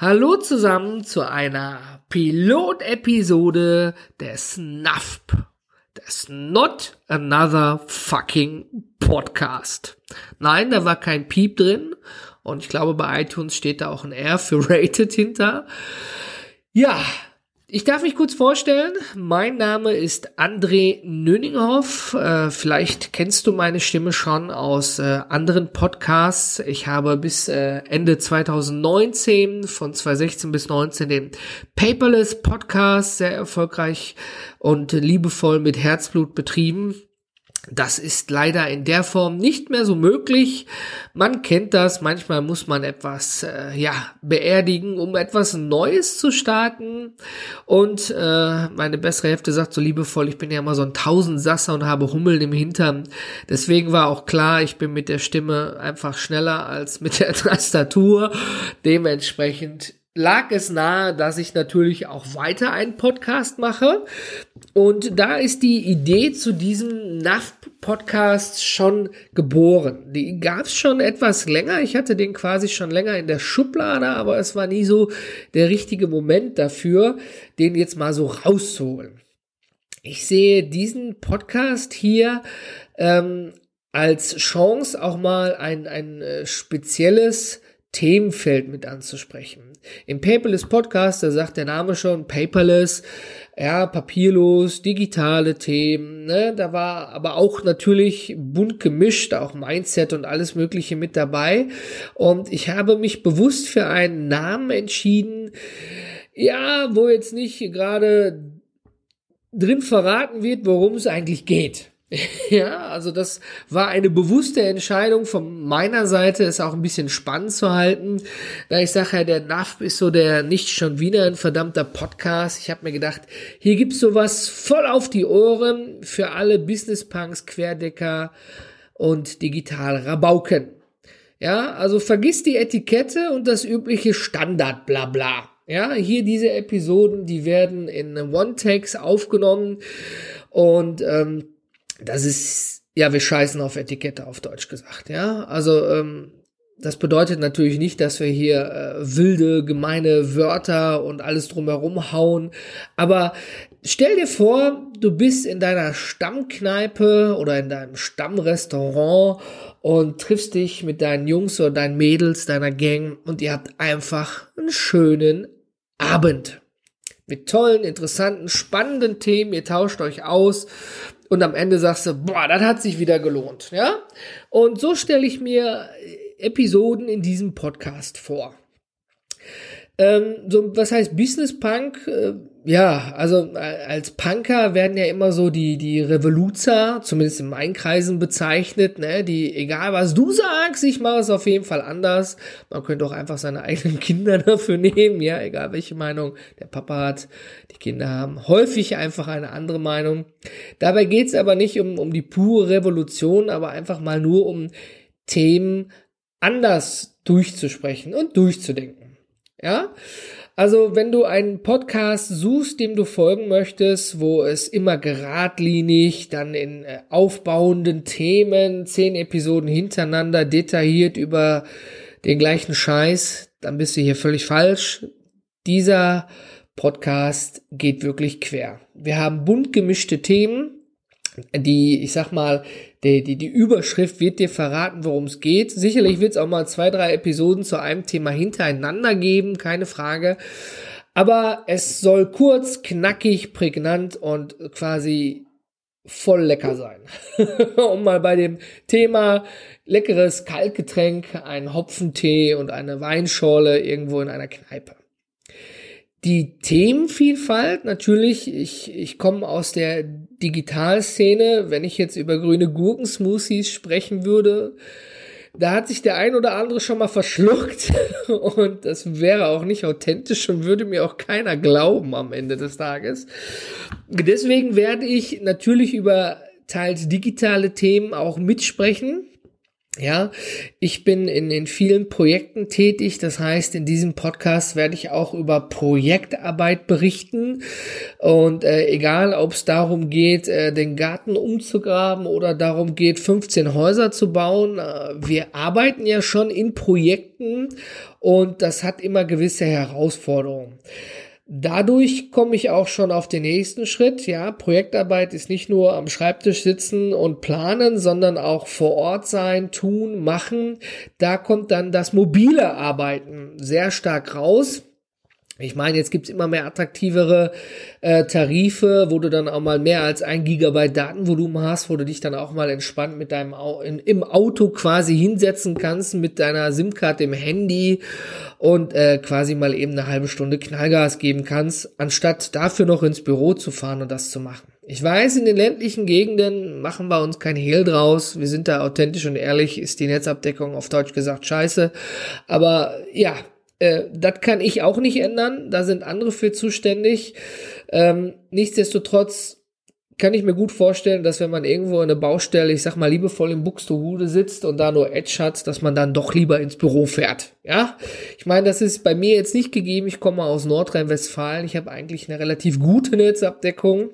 Hallo zusammen zu einer Pilotepisode des NAFP, des Not Another Fucking Podcast. Nein, da war kein Piep drin und ich glaube bei iTunes steht da auch ein R für Rated hinter. Ja, ich darf mich kurz vorstellen. Mein Name ist André Nöninghoff. Äh, vielleicht kennst du meine Stimme schon aus äh, anderen Podcasts. Ich habe bis äh, Ende 2019, von 2016 bis 19, den Paperless Podcast sehr erfolgreich und liebevoll mit Herzblut betrieben. Das ist leider in der Form nicht mehr so möglich. Man kennt das, manchmal muss man etwas äh, ja beerdigen, um etwas Neues zu starten. Und äh, meine bessere Hälfte sagt so liebevoll, ich bin ja immer so ein Tausendsasser und habe Hummeln im Hintern. Deswegen war auch klar, ich bin mit der Stimme einfach schneller als mit der Tastatur. Dementsprechend lag es nahe, dass ich natürlich auch weiter einen Podcast mache. Und da ist die Idee zu diesem NAF-Podcast schon geboren. Die gab es schon etwas länger. Ich hatte den quasi schon länger in der Schublade, aber es war nie so der richtige Moment dafür, den jetzt mal so rauszuholen. Ich sehe diesen Podcast hier ähm, als Chance, auch mal ein, ein äh, spezielles Themenfeld mit anzusprechen. Im Paperless Podcast, da sagt der Name schon, paperless, ja, papierlos, digitale Themen, ne? da war aber auch natürlich bunt gemischt, auch Mindset und alles Mögliche mit dabei. Und ich habe mich bewusst für einen Namen entschieden, ja, wo jetzt nicht gerade drin verraten wird, worum es eigentlich geht. Ja, also das war eine bewusste Entscheidung von meiner Seite, es auch ein bisschen spannend zu halten. Da ich sage ja, der NAF ist so der nicht schon wieder ein verdammter Podcast. Ich habe mir gedacht, hier gibt's sowas voll auf die Ohren für alle Business-Punks, Querdecker und Digital-Rabauken. Ja, also vergiss die Etikette und das übliche Standard, bla bla. Ja, hier diese Episoden, die werden in One-Takes aufgenommen und ähm, das ist, ja, wir scheißen auf Etikette auf Deutsch gesagt, ja. Also, ähm, das bedeutet natürlich nicht, dass wir hier äh, wilde, gemeine Wörter und alles drumherum hauen. Aber stell dir vor, du bist in deiner Stammkneipe oder in deinem Stammrestaurant und triffst dich mit deinen Jungs oder deinen Mädels, deiner Gang und ihr habt einfach einen schönen Abend. Mit tollen, interessanten, spannenden Themen. Ihr tauscht euch aus und am Ende sagst du, boah, das hat sich wieder gelohnt, ja? Und so stelle ich mir Episoden in diesem Podcast vor. Ähm, so, was heißt Business Punk? Ja, also äh, als Punker werden ja immer so die, die Revoluzer, zumindest in meinen Kreisen bezeichnet, ne, die, egal was du sagst, ich mache es auf jeden Fall anders. Man könnte auch einfach seine eigenen Kinder dafür nehmen, ja, egal welche Meinung der Papa hat. Die Kinder haben häufig einfach eine andere Meinung. Dabei geht's aber nicht um, um die pure Revolution, aber einfach mal nur um Themen anders durchzusprechen und durchzudenken. Ja? Also, wenn du einen Podcast suchst, dem du folgen möchtest, wo es immer geradlinig, dann in äh, aufbauenden Themen, zehn Episoden hintereinander detailliert über den gleichen Scheiß, dann bist du hier völlig falsch. Dieser Podcast geht wirklich quer. Wir haben bunt gemischte Themen, die, ich sag mal, die, die, die Überschrift wird dir verraten, worum es geht. Sicherlich wird es auch mal zwei, drei Episoden zu einem Thema hintereinander geben, keine Frage. Aber es soll kurz, knackig, prägnant und quasi voll lecker sein. um mal bei dem Thema leckeres Kaltgetränk, ein Hopfentee und eine Weinschorle irgendwo in einer Kneipe die Themenvielfalt, natürlich, ich, ich komme aus der Digitalszene, wenn ich jetzt über grüne Gurkensmoothies sprechen würde, da hat sich der ein oder andere schon mal verschluckt und das wäre auch nicht authentisch und würde mir auch keiner glauben am Ende des Tages. Deswegen werde ich natürlich über teils digitale Themen auch mitsprechen. Ja, ich bin in, in vielen Projekten tätig. Das heißt, in diesem Podcast werde ich auch über Projektarbeit berichten. Und äh, egal, ob es darum geht, äh, den Garten umzugraben oder darum geht, 15 Häuser zu bauen, äh, wir arbeiten ja schon in Projekten und das hat immer gewisse Herausforderungen. Dadurch komme ich auch schon auf den nächsten Schritt. Ja, Projektarbeit ist nicht nur am Schreibtisch sitzen und planen, sondern auch vor Ort sein, tun, machen. Da kommt dann das mobile Arbeiten sehr stark raus. Ich meine, jetzt gibt's immer mehr attraktivere äh, Tarife, wo du dann auch mal mehr als ein Gigabyte Datenvolumen hast, wo du dich dann auch mal entspannt mit deinem Au in, im Auto quasi hinsetzen kannst mit deiner SIM-Karte im Handy und äh, quasi mal eben eine halbe Stunde Knallgas geben kannst, anstatt dafür noch ins Büro zu fahren und das zu machen. Ich weiß, in den ländlichen Gegenden machen wir uns kein Hehl draus. Wir sind da authentisch und ehrlich, ist die Netzabdeckung auf Deutsch gesagt scheiße. Aber ja, äh, das kann ich auch nicht ändern. Da sind andere für zuständig. Ähm, nichtsdestotrotz kann ich mir gut vorstellen, dass wenn man irgendwo in eine Baustelle, ich sag mal, liebevoll im Buxtehude sitzt und da nur Edge hat, dass man dann doch lieber ins Büro fährt. Ja, ich meine, das ist bei mir jetzt nicht gegeben. Ich komme aus Nordrhein-Westfalen. Ich habe eigentlich eine relativ gute Netzabdeckung.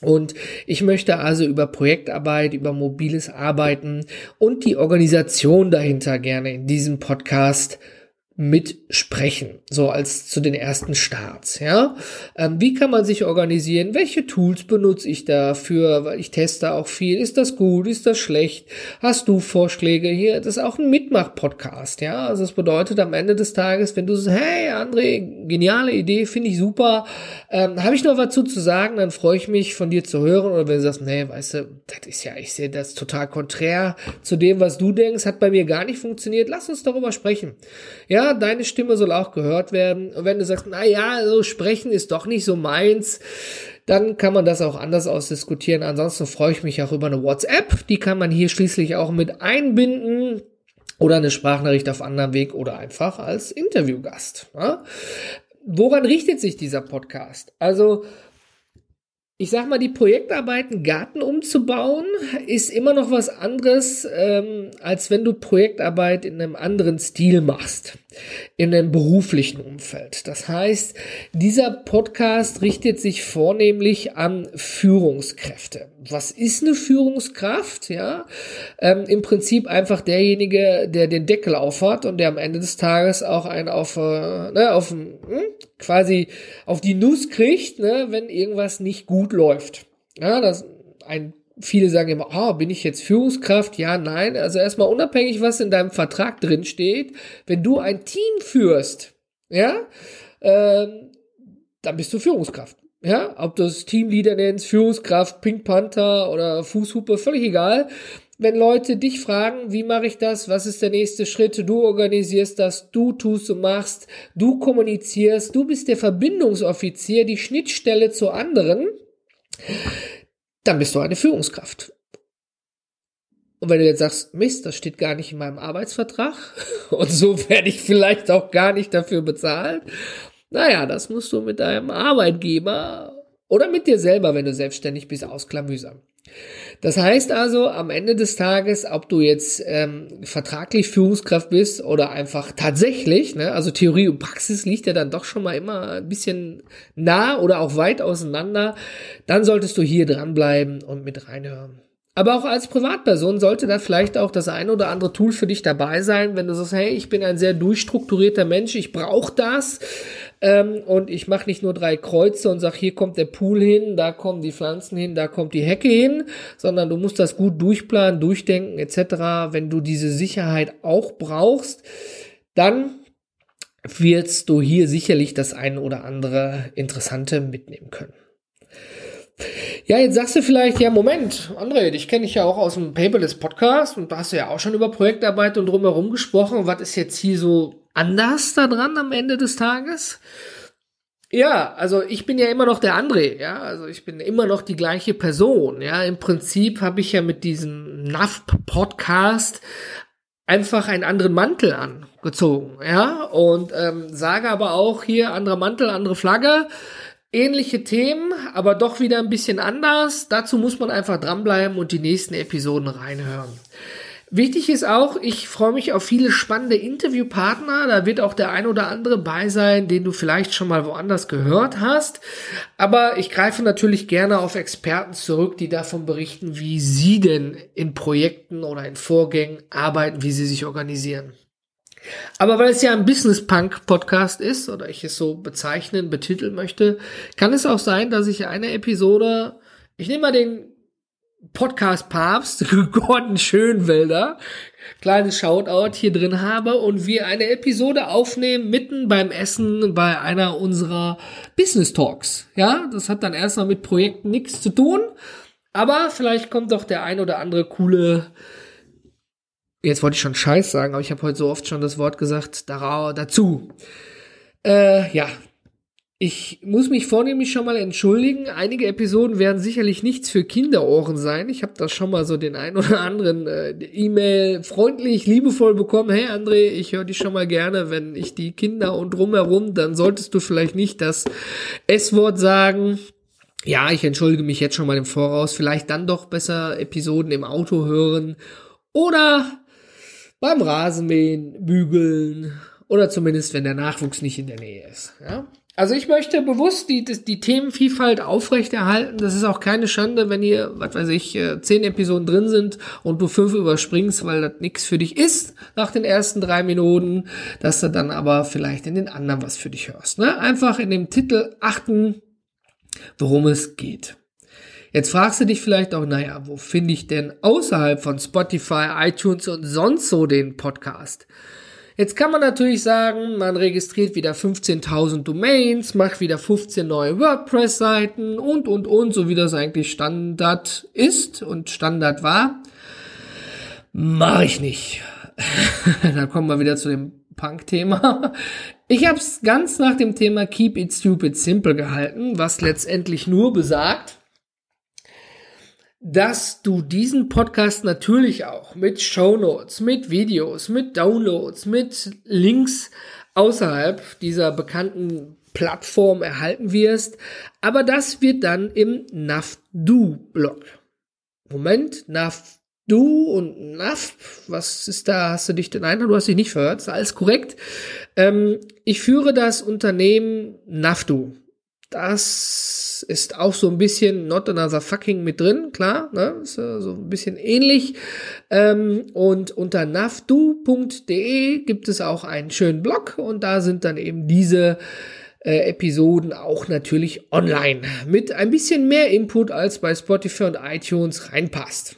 Und ich möchte also über Projektarbeit, über mobiles Arbeiten und die Organisation dahinter gerne in diesem Podcast mitsprechen, so als zu den ersten Starts, ja. Ähm, wie kann man sich organisieren? Welche Tools benutze ich dafür? Weil ich teste auch viel. Ist das gut? Ist das schlecht? Hast du Vorschläge hier? Das ist auch ein Mitmach-Podcast, ja. Also es bedeutet am Ende des Tages, wenn du sagst, hey André, geniale Idee, finde ich super, ähm, habe ich noch was zu, sagen, dann freue ich mich von dir zu hören. Oder wenn du sagst, nee, weißt du, das ist ja, ich sehe das total konträr zu dem, was du denkst, hat bei mir gar nicht funktioniert. Lass uns darüber sprechen. Ja, deine Stimme soll auch gehört werden. Und wenn du sagst, na ja, so sprechen ist doch nicht so meins, dann kann man das auch anders ausdiskutieren. Ansonsten freue ich mich auch über eine WhatsApp. Die kann man hier schließlich auch mit einbinden oder eine Sprachnachricht auf anderem Weg oder einfach als Interviewgast. Ja? Woran richtet sich dieser Podcast? Also ich sag mal, die Projektarbeiten Garten umzubauen ist immer noch was anderes, ähm, als wenn du Projektarbeit in einem anderen Stil machst, in einem beruflichen Umfeld. Das heißt, dieser Podcast richtet sich vornehmlich an Führungskräfte. Was ist eine Führungskraft? Ja, ähm, im Prinzip einfach derjenige, der den Deckel aufhat und der am Ende des Tages auch einen auf, äh, ne, auf hm, quasi auf die Nuss kriegt, ne, wenn irgendwas nicht gut läuft. Ja, das ein viele sagen immer, oh, bin ich jetzt Führungskraft? Ja, nein. Also erstmal unabhängig, was in deinem Vertrag drin steht, wenn du ein Team führst, ja, ähm, dann bist du Führungskraft. Ja, ob du das Teamleader nennst, Führungskraft, Pink Panther oder Fußhupe, völlig egal. Wenn Leute dich fragen, wie mache ich das, was ist der nächste Schritt, du organisierst das, du tust und machst, du kommunizierst, du bist der Verbindungsoffizier, die Schnittstelle zu anderen, dann bist du eine Führungskraft. Und wenn du jetzt sagst, Mist, das steht gar nicht in meinem Arbeitsvertrag und so werde ich vielleicht auch gar nicht dafür bezahlt, naja, das musst du mit deinem Arbeitgeber oder mit dir selber, wenn du selbstständig bist, ausklamüsern. Das heißt also, am Ende des Tages, ob du jetzt ähm, vertraglich Führungskraft bist oder einfach tatsächlich, ne, also Theorie und Praxis liegt ja dann doch schon mal immer ein bisschen nah oder auch weit auseinander, dann solltest du hier dranbleiben und mit reinhören. Aber auch als Privatperson sollte da vielleicht auch das ein oder andere Tool für dich dabei sein, wenn du sagst, hey, ich bin ein sehr durchstrukturierter Mensch, ich brauche das ähm, und ich mache nicht nur drei Kreuze und sag, hier kommt der Pool hin, da kommen die Pflanzen hin, da kommt die Hecke hin, sondern du musst das gut durchplanen, durchdenken etc. Wenn du diese Sicherheit auch brauchst, dann wirst du hier sicherlich das ein oder andere Interessante mitnehmen können. Ja, jetzt sagst du vielleicht, ja, Moment, André, dich kenne ich ja auch aus dem Paperless Podcast und da hast du ja auch schon über Projektarbeit und drumherum gesprochen. Was ist jetzt hier so anders da dran am Ende des Tages? Ja, also ich bin ja immer noch der André, ja, also ich bin immer noch die gleiche Person, ja. Im Prinzip habe ich ja mit diesem NAF-Podcast einfach einen anderen Mantel angezogen, ja, und ähm, sage aber auch hier anderer Mantel, andere Flagge ähnliche Themen, aber doch wieder ein bisschen anders. Dazu muss man einfach dranbleiben und die nächsten Episoden reinhören. Wichtig ist auch, ich freue mich auf viele spannende Interviewpartner. Da wird auch der ein oder andere bei sein, den du vielleicht schon mal woanders gehört hast. Aber ich greife natürlich gerne auf Experten zurück, die davon berichten, wie sie denn in Projekten oder in Vorgängen arbeiten, wie sie sich organisieren. Aber weil es ja ein Business Punk Podcast ist oder ich es so bezeichnen, betiteln möchte, kann es auch sein, dass ich eine Episode, ich nehme mal den Podcast Papst, Gordon Schönwälder, kleines Shoutout hier drin habe und wir eine Episode aufnehmen mitten beim Essen bei einer unserer Business Talks. Ja, das hat dann erstmal mit Projekten nichts zu tun, aber vielleicht kommt doch der ein oder andere coole Jetzt wollte ich schon Scheiß sagen, aber ich habe heute so oft schon das Wort gesagt, dazu. Äh, ja, ich muss mich vornehmlich schon mal entschuldigen. Einige Episoden werden sicherlich nichts für Kinderohren sein. Ich habe da schon mal so den ein oder anderen äh, E-Mail freundlich, liebevoll bekommen. Hey André, ich höre dich schon mal gerne, wenn ich die Kinder und drumherum, dann solltest du vielleicht nicht das S-Wort sagen. Ja, ich entschuldige mich jetzt schon mal im Voraus. Vielleicht dann doch besser Episoden im Auto hören oder beim Rasenmähen, Bügeln oder zumindest, wenn der Nachwuchs nicht in der Nähe ist. Ja? Also ich möchte bewusst die, die, die Themenvielfalt aufrechterhalten. Das ist auch keine Schande, wenn hier, was weiß ich, äh, zehn Episoden drin sind und du fünf überspringst, weil das nichts für dich ist nach den ersten drei Minuten, dass du dann aber vielleicht in den anderen was für dich hörst. Ne? Einfach in dem Titel achten, worum es geht. Jetzt fragst du dich vielleicht auch, naja, wo finde ich denn außerhalb von Spotify, iTunes und sonst so den Podcast? Jetzt kann man natürlich sagen, man registriert wieder 15.000 Domains, macht wieder 15 neue WordPress-Seiten und, und, und, so wie das eigentlich Standard ist und Standard war. Mache ich nicht. Dann kommen wir wieder zu dem Punk-Thema. Ich habe es ganz nach dem Thema Keep It Stupid Simple gehalten, was letztendlich nur besagt, dass du diesen Podcast natürlich auch mit Show Notes, mit Videos, mit Downloads, mit Links außerhalb dieser bekannten Plattform erhalten wirst. Aber das wird dann im NavDo-Blog. Moment, NavDo und Nav, was ist da? Hast du dich denn ein? Du hast dich nicht verhört, ist alles korrekt. Ähm, ich führe das Unternehmen NavDo. Das ist auch so ein bisschen Not Another Fucking mit drin, klar, ne? Ist äh, so ein bisschen ähnlich. Ähm, und unter nafdu.de gibt es auch einen schönen Blog und da sind dann eben diese äh, Episoden auch natürlich online mit ein bisschen mehr Input als bei Spotify und iTunes reinpasst.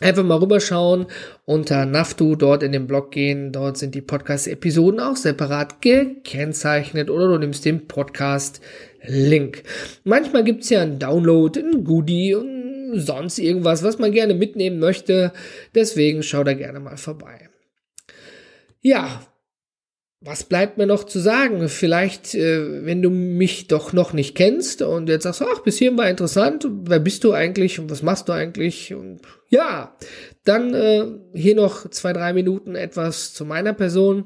Einfach mal rüberschauen, unter Naftu dort in den Blog gehen. Dort sind die Podcast-Episoden auch separat gekennzeichnet oder du nimmst den Podcast-Link. Manchmal gibt's ja einen Download, einen Goodie und sonst irgendwas, was man gerne mitnehmen möchte. Deswegen schau da gerne mal vorbei. Ja, was bleibt mir noch zu sagen? Vielleicht, äh, wenn du mich doch noch nicht kennst und jetzt sagst, ach, bis hierhin war interessant, wer bist du eigentlich und was machst du eigentlich? Und ja, dann äh, hier noch zwei, drei Minuten etwas zu meiner Person.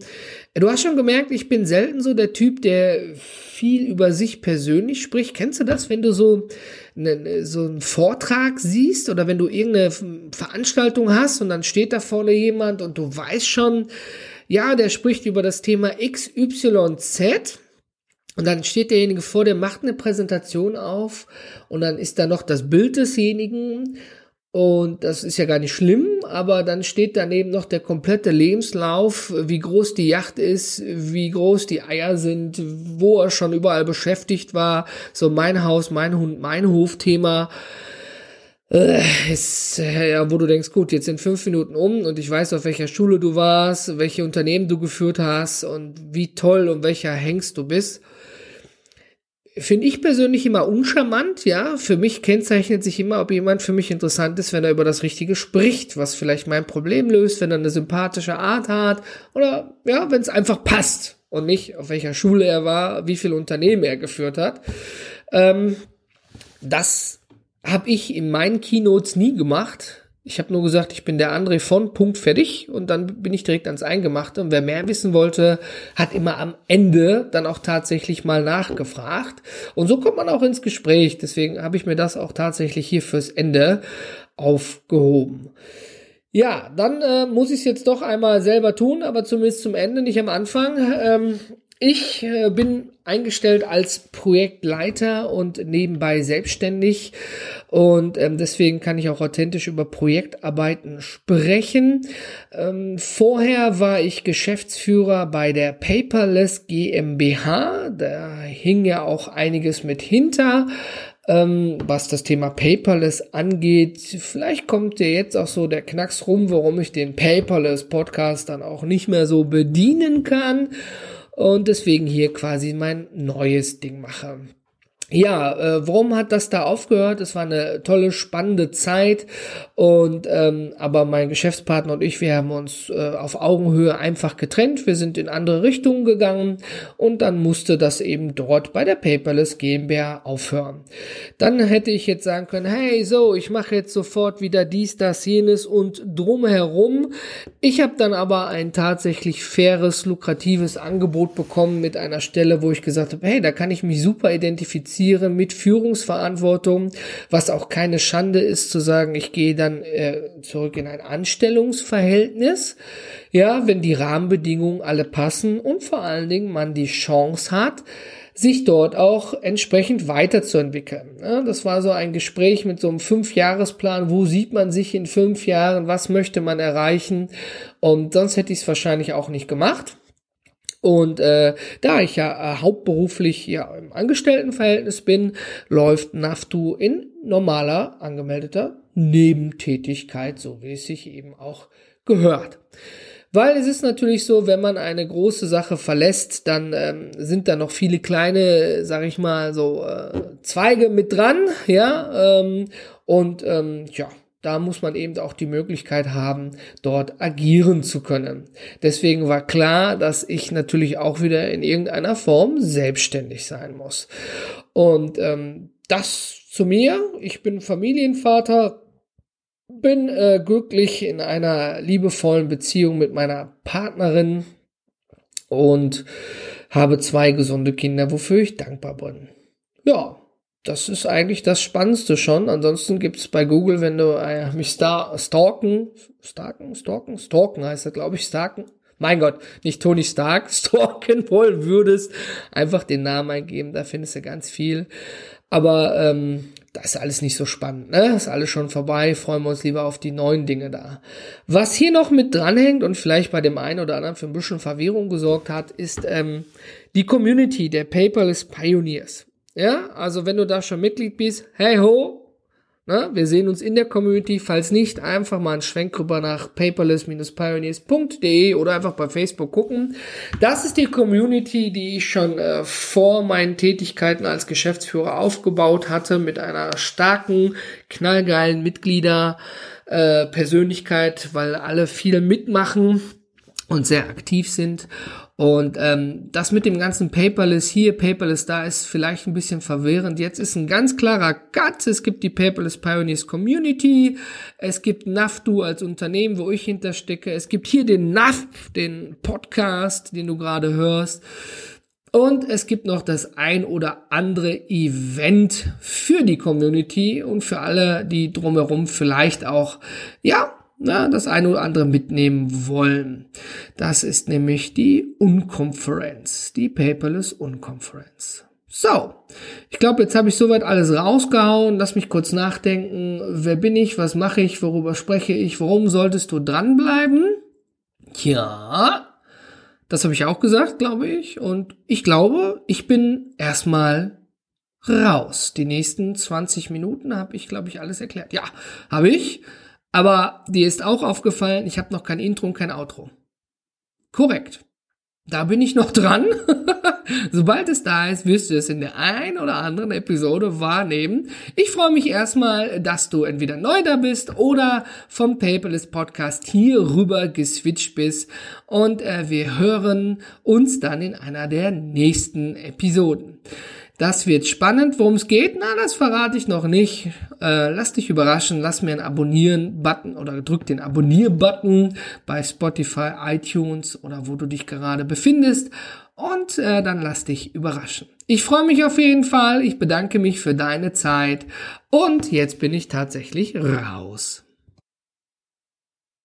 Du hast schon gemerkt, ich bin selten so der Typ, der viel über sich persönlich spricht. Kennst du das, wenn du so, ne, so einen Vortrag siehst oder wenn du irgendeine Veranstaltung hast und dann steht da vorne jemand und du weißt schon, ja, der spricht über das Thema XYZ. Und dann steht derjenige vor, der macht eine Präsentation auf. Und dann ist da noch das Bild desjenigen. Und das ist ja gar nicht schlimm, aber dann steht daneben noch der komplette Lebenslauf, wie groß die Yacht ist, wie groß die Eier sind, wo er schon überall beschäftigt war, so mein Haus, mein Hund, mein Hof-Thema. äh, ist, äh, ja, wo du denkst, gut, jetzt sind fünf Minuten um und ich weiß, auf welcher Schule du warst, welche Unternehmen du geführt hast und wie toll und welcher Hengst du bist. Finde ich persönlich immer uncharmant, ja. Für mich kennzeichnet sich immer, ob jemand für mich interessant ist, wenn er über das Richtige spricht, was vielleicht mein Problem löst, wenn er eine sympathische Art hat oder ja, wenn es einfach passt und nicht auf welcher Schule er war, wie viele Unternehmen er geführt hat. Ähm, das habe ich in meinen Keynotes nie gemacht. Ich habe nur gesagt, ich bin der André von Punkt fertig und dann bin ich direkt ans Eingemachte. Und wer mehr wissen wollte, hat immer am Ende dann auch tatsächlich mal nachgefragt. Und so kommt man auch ins Gespräch. Deswegen habe ich mir das auch tatsächlich hier fürs Ende aufgehoben. Ja, dann äh, muss ich es jetzt doch einmal selber tun, aber zumindest zum Ende, nicht am Anfang. Ähm, ich äh, bin eingestellt als Projektleiter und nebenbei selbstständig und ähm, deswegen kann ich auch authentisch über Projektarbeiten sprechen. Ähm, vorher war ich Geschäftsführer bei der Paperless GmbH. Da hing ja auch einiges mit hinter. Ähm, was das Thema Paperless angeht. Vielleicht kommt dir jetzt auch so der Knacks rum, warum ich den Paperless Podcast dann auch nicht mehr so bedienen kann und deswegen hier quasi mein neues Ding mache. Ja, äh, warum hat das da aufgehört? Es war eine tolle, spannende Zeit und ähm, aber mein Geschäftspartner und ich, wir haben uns äh, auf Augenhöhe einfach getrennt. Wir sind in andere Richtungen gegangen und dann musste das eben dort bei der Paperless GmbH aufhören. Dann hätte ich jetzt sagen können, hey, so, ich mache jetzt sofort wieder dies, das, jenes und drumherum. Ich habe dann aber ein tatsächlich faires, lukratives Angebot bekommen mit einer Stelle, wo ich gesagt habe, hey, da kann ich mich super identifizieren kommunizieren mit Führungsverantwortung, was auch keine Schande ist zu sagen, ich gehe dann äh, zurück in ein Anstellungsverhältnis, ja, wenn die Rahmenbedingungen alle passen und vor allen Dingen man die Chance hat, sich dort auch entsprechend weiterzuentwickeln. Ja, das war so ein Gespräch mit so einem Fünfjahresplan. Wo sieht man sich in fünf Jahren? Was möchte man erreichen? Und sonst hätte ich es wahrscheinlich auch nicht gemacht. Und äh, da ich ja äh, hauptberuflich ja im Angestelltenverhältnis bin, läuft NAFTU in normaler angemeldeter Nebentätigkeit, so wie es sich eben auch gehört. Weil es ist natürlich so, wenn man eine große Sache verlässt, dann ähm, sind da noch viele kleine, sag ich mal, so äh, Zweige mit dran, ja. Ähm, und ähm, ja, da muss man eben auch die Möglichkeit haben, dort agieren zu können. Deswegen war klar, dass ich natürlich auch wieder in irgendeiner Form selbstständig sein muss. Und ähm, das zu mir. Ich bin Familienvater, bin äh, glücklich in einer liebevollen Beziehung mit meiner Partnerin und habe zwei gesunde Kinder, wofür ich dankbar bin. Ja, das ist eigentlich das Spannendste schon. Ansonsten gibt's bei Google, wenn du äh, mich star stalken, stalken, stalken, stalken heißt das, glaube ich, stalken. Mein Gott, nicht Tony Stark stalken wollen würdest, einfach den Namen eingeben, da findest du ganz viel. Aber ähm, da ist alles nicht so spannend, ne? Ist alles schon vorbei, freuen wir uns lieber auf die neuen Dinge da. Was hier noch mit dranhängt und vielleicht bei dem einen oder anderen für ein bisschen Verwirrung gesorgt hat, ist ähm, die Community der Paperless Pioneers. Ja, also wenn du da schon Mitglied bist, hey ho, ne, wir sehen uns in der Community. Falls nicht, einfach mal einen Schwenk rüber nach paperless-pioneers.de oder einfach bei Facebook gucken. Das ist die Community, die ich schon äh, vor meinen Tätigkeiten als Geschäftsführer aufgebaut hatte, mit einer starken, knallgeilen Mitglieder. Äh, Persönlichkeit, weil alle viel mitmachen und sehr aktiv sind. Und ähm, das mit dem ganzen Paperless hier, Paperless da ist vielleicht ein bisschen verwirrend. Jetzt ist ein ganz klarer Cut. Es gibt die Paperless Pioneers Community. Es gibt NAFTU als Unternehmen, wo ich hinterstecke. Es gibt hier den NAF, den Podcast, den du gerade hörst. Und es gibt noch das ein oder andere Event für die Community und für alle, die drumherum vielleicht auch, ja, na, das eine oder andere mitnehmen wollen. Das ist nämlich die Unkonferenz, die Paperless Unkonferenz. So, ich glaube, jetzt habe ich soweit alles rausgehauen. Lass mich kurz nachdenken. Wer bin ich? Was mache ich? Worüber spreche ich? Warum solltest du dranbleiben? Ja, das habe ich auch gesagt, glaube ich. Und ich glaube, ich bin erstmal raus. Die nächsten 20 Minuten habe ich, glaube ich, alles erklärt. Ja, habe ich. Aber dir ist auch aufgefallen, ich habe noch kein Intro und kein Outro. Korrekt. Da bin ich noch dran. Sobald es da ist, wirst du es in der ein oder anderen Episode wahrnehmen. Ich freue mich erstmal, dass du entweder neu da bist oder vom Paperless Podcast hier rüber geswitcht bist. Und äh, wir hören uns dann in einer der nächsten Episoden. Das wird spannend. Worum es geht, na, das verrate ich noch nicht. Äh, lass dich überraschen, lass mir einen Abonnieren-Button oder drück den Abonnier-Button bei Spotify, iTunes oder wo du dich gerade befindest. Und äh, dann lass dich überraschen. Ich freue mich auf jeden Fall. Ich bedanke mich für deine Zeit. Und jetzt bin ich tatsächlich raus.